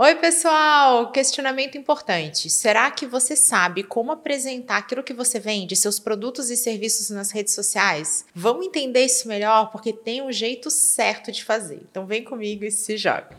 Oi, pessoal! Questionamento importante. Será que você sabe como apresentar aquilo que você vende, seus produtos e serviços nas redes sociais? Vamos entender isso melhor porque tem um jeito certo de fazer. Então vem comigo e se joga.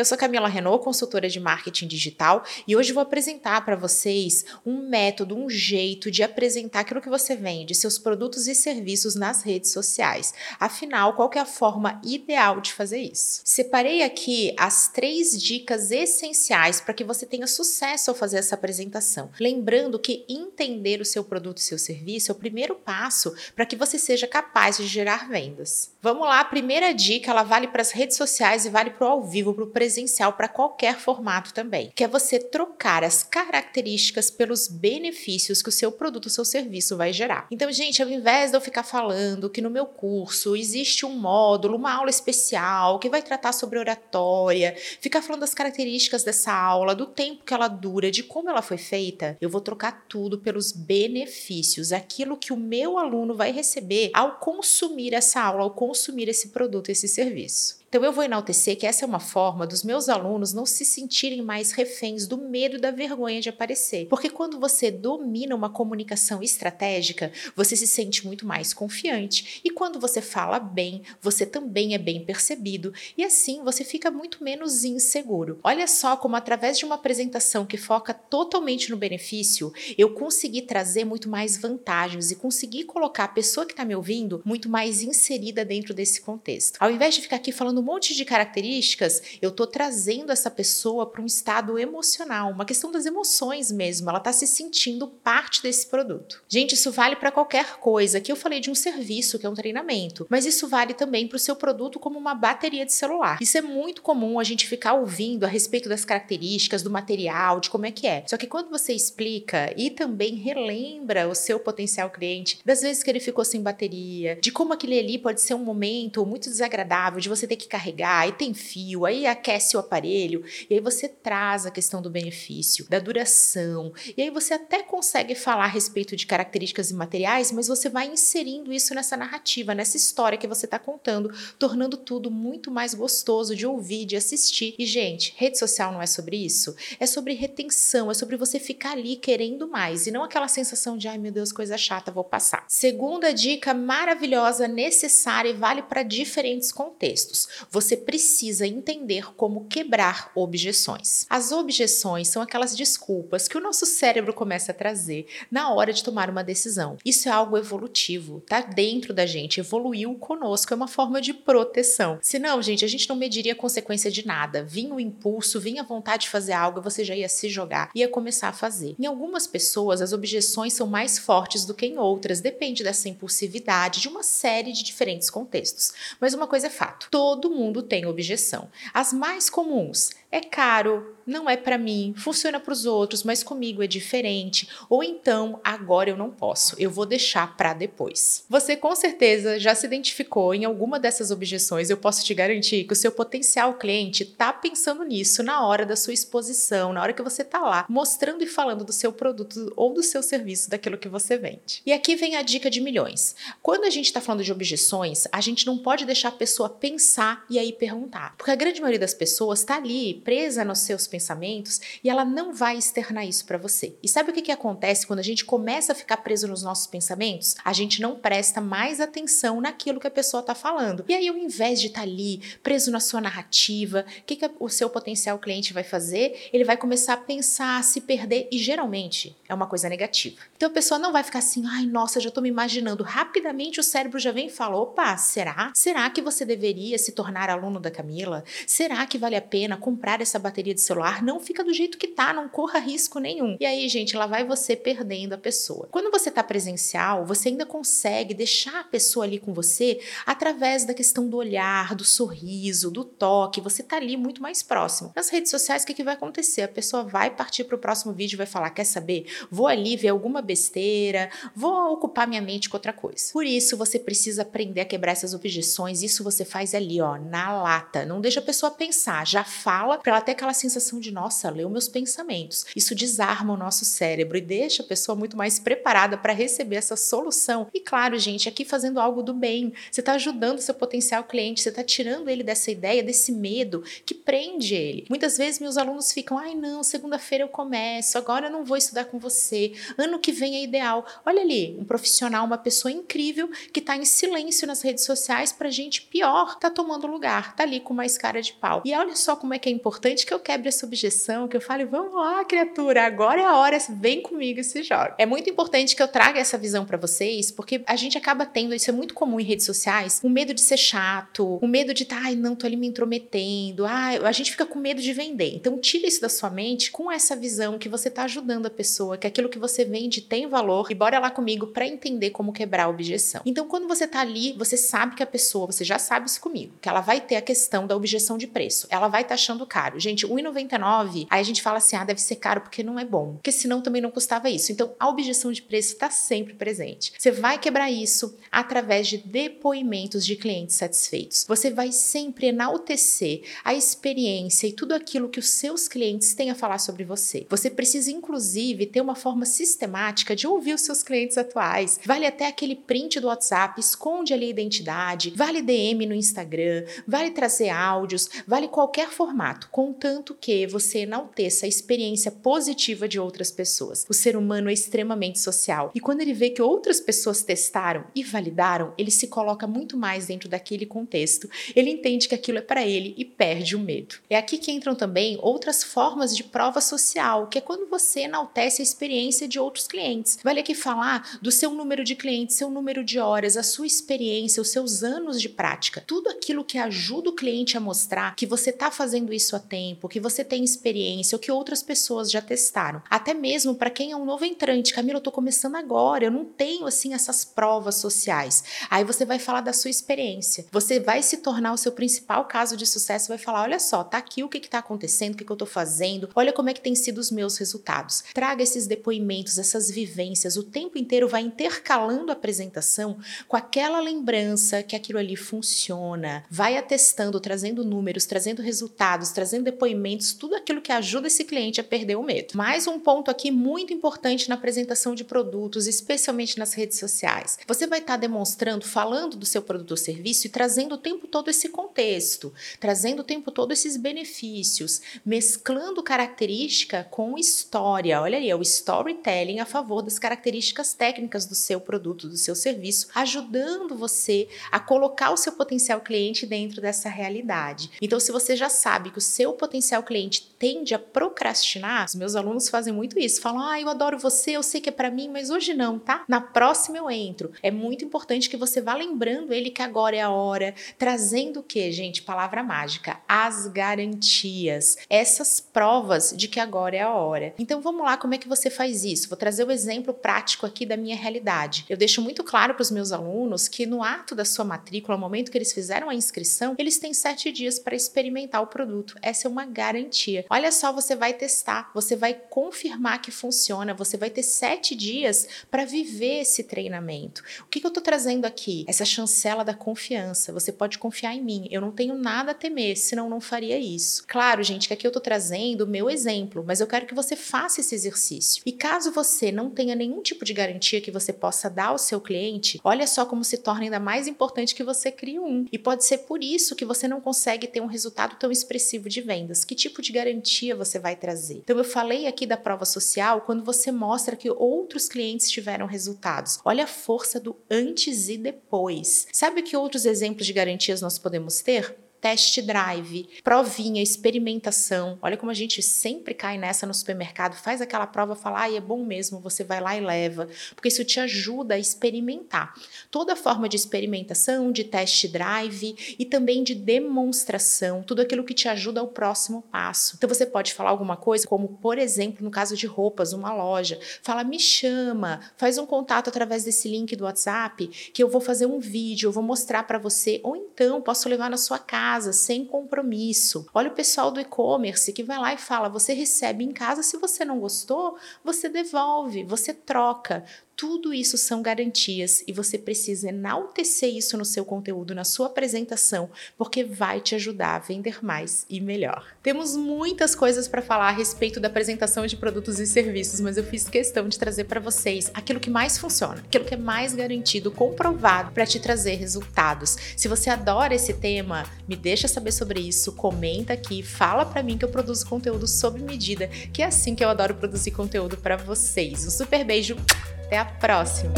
Eu sou Camila Renault, consultora de marketing digital, e hoje vou apresentar para vocês um método, um jeito de apresentar aquilo que você vende, seus produtos e serviços nas redes sociais. Afinal, qual é a forma ideal de fazer isso? Separei aqui as três dicas essenciais para que você tenha sucesso ao fazer essa apresentação. Lembrando que entender o seu produto e seu serviço é o primeiro passo para que você seja capaz de gerar vendas. Vamos lá, a primeira dica, ela vale para as redes sociais e vale para o ao vivo, para o presencial para qualquer formato também, que é você trocar as características pelos benefícios que o seu produto, o seu serviço vai gerar. Então, gente, ao invés de eu ficar falando que no meu curso existe um módulo, uma aula especial que vai tratar sobre oratória, ficar falando das características dessa aula, do tempo que ela dura, de como ela foi feita, eu vou trocar tudo pelos benefícios, aquilo que o meu aluno vai receber ao consumir essa aula, ao consumir esse produto, esse serviço. Então, eu vou enaltecer que essa é uma forma dos meus alunos não se sentirem mais reféns do medo e da vergonha de aparecer. Porque quando você domina uma comunicação estratégica, você se sente muito mais confiante. E quando você fala bem, você também é bem percebido. E assim você fica muito menos inseguro. Olha só como, através de uma apresentação que foca totalmente no benefício, eu consegui trazer muito mais vantagens e consegui colocar a pessoa que está me ouvindo muito mais inserida dentro desse contexto. Ao invés de ficar aqui falando um monte de características, eu estou trazendo essa pessoa para um estado emocional, uma questão das emoções mesmo. Ela está se sentindo parte desse produto. Gente, isso vale para qualquer coisa. Aqui eu falei de um serviço, que é um treinamento, mas isso vale também para o seu produto como uma bateria de celular. Isso é muito comum a gente ficar ouvindo a respeito das características, do material, de como é que é. Só que quando você explica e também relembra o seu potencial cliente das vezes que ele ficou sem bateria, de como aquele ali pode ser um momento muito desagradável, de você ter que carregar, aí tem fio, aí aquece o aparelho, e aí você traz a questão do benefício, da duração, e aí você até consegue falar a respeito de características imateriais, mas você vai inserindo isso nessa narrativa, nessa história que você está contando, tornando tudo muito mais gostoso de ouvir, de assistir. E, gente, rede social não é sobre isso? É sobre retenção, é sobre você ficar ali querendo mais e não aquela sensação de, ai meu Deus, coisa chata, vou passar. Segunda dica maravilhosa, necessária e vale para diferentes contextos você precisa entender como quebrar objeções. As objeções são aquelas desculpas que o nosso cérebro começa a trazer na hora de tomar uma decisão. Isso é algo evolutivo, tá dentro da gente, evoluiu conosco, é uma forma de proteção. Senão, gente, a gente não mediria a consequência de nada. Vinha o impulso, vinha a vontade de fazer algo, você já ia se jogar, ia começar a fazer. Em algumas pessoas, as objeções são mais fortes do que em outras, depende dessa impulsividade, de uma série de diferentes contextos. Mas uma coisa é fato: todo mundo tem objeção. As mais comuns é caro, não é para mim, funciona para os outros, mas comigo é diferente, ou então agora eu não posso, eu vou deixar para depois. Você com certeza já se identificou em alguma dessas objeções, eu posso te garantir que o seu potencial cliente tá pensando nisso na hora da sua exposição, na hora que você tá lá mostrando e falando do seu produto ou do seu serviço, daquilo que você vende. E aqui vem a dica de milhões. Quando a gente está falando de objeções, a gente não pode deixar a pessoa pensar e aí perguntar, porque a grande maioria das pessoas está ali presa nos seus pensamentos e ela não vai externar isso para você. E sabe o que, que acontece quando a gente começa a ficar preso nos nossos pensamentos? A gente não presta mais atenção naquilo que a pessoa está falando. E aí, ao invés de estar tá ali preso na sua narrativa, o que, que o seu potencial cliente vai fazer? Ele vai começar a pensar, a se perder e geralmente é uma coisa negativa. Então a pessoa não vai ficar assim, ai nossa, já estou me imaginando. Rapidamente o cérebro já vem e fala: opa, será? Será que você deveria se tornar aluno da Camila? Será que vale a pena comprar essa bateria de celular? não fica do jeito que tá, não corra risco nenhum. E aí, gente, lá vai você perdendo a pessoa. Quando você tá presencial, você ainda consegue deixar a pessoa ali com você através da questão do olhar, do sorriso, do toque. Você tá ali muito mais próximo. Nas redes sociais, o que, que vai acontecer? A pessoa vai partir pro próximo vídeo e vai falar: quer saber? Vou ali ver alguma besteira, vou ocupar minha mente com outra coisa. Por isso, você precisa aprender a quebrar essas objeções. Isso você faz ali, ó, na lata. Não deixa a pessoa pensar, já fala para ela ter aquela sensação de, nossa, leu meus pensamentos. Isso desarma o nosso cérebro e deixa a pessoa muito mais preparada para receber essa solução. E claro, gente, aqui fazendo algo do bem. Você está ajudando seu potencial cliente, você está tirando ele dessa ideia, desse medo que prende ele. Muitas vezes meus alunos ficam, ai não, segunda-feira eu começo, agora eu não vou estudar com você, ano que vem é ideal. Olha ali, um profissional, uma pessoa incrível que está em silêncio nas redes sociais para gente pior, tá tomando lugar, tá ali com mais cara de pau. E olha só como é que é importante que eu quebre essa objeção, que eu fale, vamos lá, criatura, agora é a hora, vem comigo e se joga. É muito importante que eu traga essa visão para vocês, porque a gente acaba tendo, isso é muito comum em redes sociais, o medo de ser chato, o medo de, tá, ai, não, tô ali me intrometendo, ai, a gente fica com medo de vender. Então, tira isso da sua mente com essa visão que você tá ajudando a pessoa, que aquilo que você vende tem valor e bora lá comigo para entender como quebrar a objeção. Então, quando você tá ali, você sabe que a pessoa, você já sabe isso comigo, que ela vai ter a questão da objeção de preço. Ela vai estar tá achando caro. Gente, R$1,99, aí a gente fala assim, ah, deve ser caro porque não é bom. Porque senão também não custava isso. Então, a objeção de preço está sempre presente. Você vai quebrar isso através de depoimentos de clientes satisfeitos. Você vai sempre enaltecer a experiência e tudo aquilo que os seus clientes têm a falar sobre você. Você precisa, inclusive, ter uma forma sistemática de ouvir os seus clientes atuais. Vale até aquele print do WhatsApp, esconde ali a identidade, vale DM no Instagram, vale trazer áudios, vale qualquer formato, contanto que você enalteça a experiência positiva de outras pessoas. O ser humano é extremamente social e quando ele vê que outras pessoas testaram e validaram, ele se coloca muito mais dentro daquele contexto. Ele entende que aquilo é para ele e perde o medo. É aqui que entram também outras formas de prova social, que é quando você enaltece a experiência de outros clientes. Vale aqui falar do seu número de clientes, seu número de horas, a sua experiência, os seus anos de prática. Tudo aquilo que ajuda o cliente a mostrar que você está fazendo isso a tempo, que você tem experiência, ou que outras pessoas já testaram. Até mesmo para quem é um novo entrante, Camila, eu tô começando agora, eu não tenho assim essas provas sociais. Aí você vai falar da sua experiência. Você vai se tornar o seu principal caso de sucesso, vai falar: olha só, tá aqui o que está acontecendo, o que, que eu estou fazendo, olha como é que tem sido os meus resultados. Traga esses depoimentos, essas vivências, o tempo inteiro vai intercalando a apresentação com aquela lembrança que aquilo ali funciona. Vai atestando, trazendo números, trazendo resultados, trazendo depoimentos, tudo aquilo que ajuda esse cliente a perder o medo. Mais um ponto aqui muito importante na apresentação de produtos, especialmente nas redes sociais. Você vai estar tá demonstrando, falando do seu produto ou serviço e trazendo o tempo todo esse contexto, trazendo o tempo todo esses benefícios, mesclando característica com história. Olha aí, é o storytelling a favor das características técnicas do seu produto, do seu serviço, ajudando você a colocar o seu potencial cliente dentro dessa realidade. Então, se você já sabe que o seu potencial cliente tende a procrastinar, os meus alunos fazem muito isso, falam: "Ah, eu adoro você, eu sei que é para mim, mas hoje não, tá? Na próxima eu entro". É muito importante que você vá lembrando ele que agora é a hora, trazendo o que, gente? Palavra mágica, as garantias, essas provas de que agora é a hora. Então vamos lá, como é que você faz isso? Vou trazer o exemplo prático aqui da minha realidade. Eu deixo muito claro para os meus alunos que no ato da sua matrícula, no momento que eles fizeram a inscrição, eles têm sete dias para experimentar o produto. Essa é uma garantia. Olha só, você vai testar, você vai confirmar que funciona, você vai ter sete dias para viver esse treinamento. O que, que eu estou trazendo aqui? Essa chancela da confiança. Você pode confiar em mim. Eu não tenho nada a temer, senão não faria isso. Claro, gente, que aqui eu estou trazendo o meu exemplo, mas eu quero que você faça esse exercício. E caso você não tenha nenhum tipo de garantia que você possa dar ao seu cliente, olha só como se torna ainda mais importante que você crie um. E pode ser por isso que você não consegue ter um resultado tão expressivo de vendas. Que tipo de garantia você vai trazer? Então, eu falei aqui da prova social quando você mostra que outros clientes tiveram resultados. Olha a força do antes e depois. Sabe que outros exemplos de garantias nós podemos ter? Test drive, provinha, experimentação. Olha como a gente sempre cai nessa no supermercado, faz aquela prova, fala, ah, é bom mesmo, você vai lá e leva, porque isso te ajuda a experimentar. Toda forma de experimentação, de test drive e também de demonstração, tudo aquilo que te ajuda ao próximo passo. Então você pode falar alguma coisa, como por exemplo, no caso de roupas, uma loja, fala, me chama, faz um contato através desse link do WhatsApp, que eu vou fazer um vídeo, eu vou mostrar para você, ou então posso levar na sua casa casa, sem compromisso. Olha o pessoal do e-commerce que vai lá e fala: você recebe em casa, se você não gostou, você devolve, você troca Tudo isso são garantias e você precisa enaltecer isso no seu conteúdo, na sua apresentação, porque vai te ajudar a vender mais e melhor. Temos muitas coisas para falar a respeito da apresentação de produtos e serviços, mas eu fiz questão de trazer para vocês aquilo que mais funciona, aquilo que é mais garantido, comprovado para te trazer resultados. Se você adora esse tema, me deixa saber sobre isso, comenta aqui, fala para mim que eu produzo conteúdo sob medida, que é assim que eu adoro produzir conteúdo para vocês. Um super beijo até a próxima!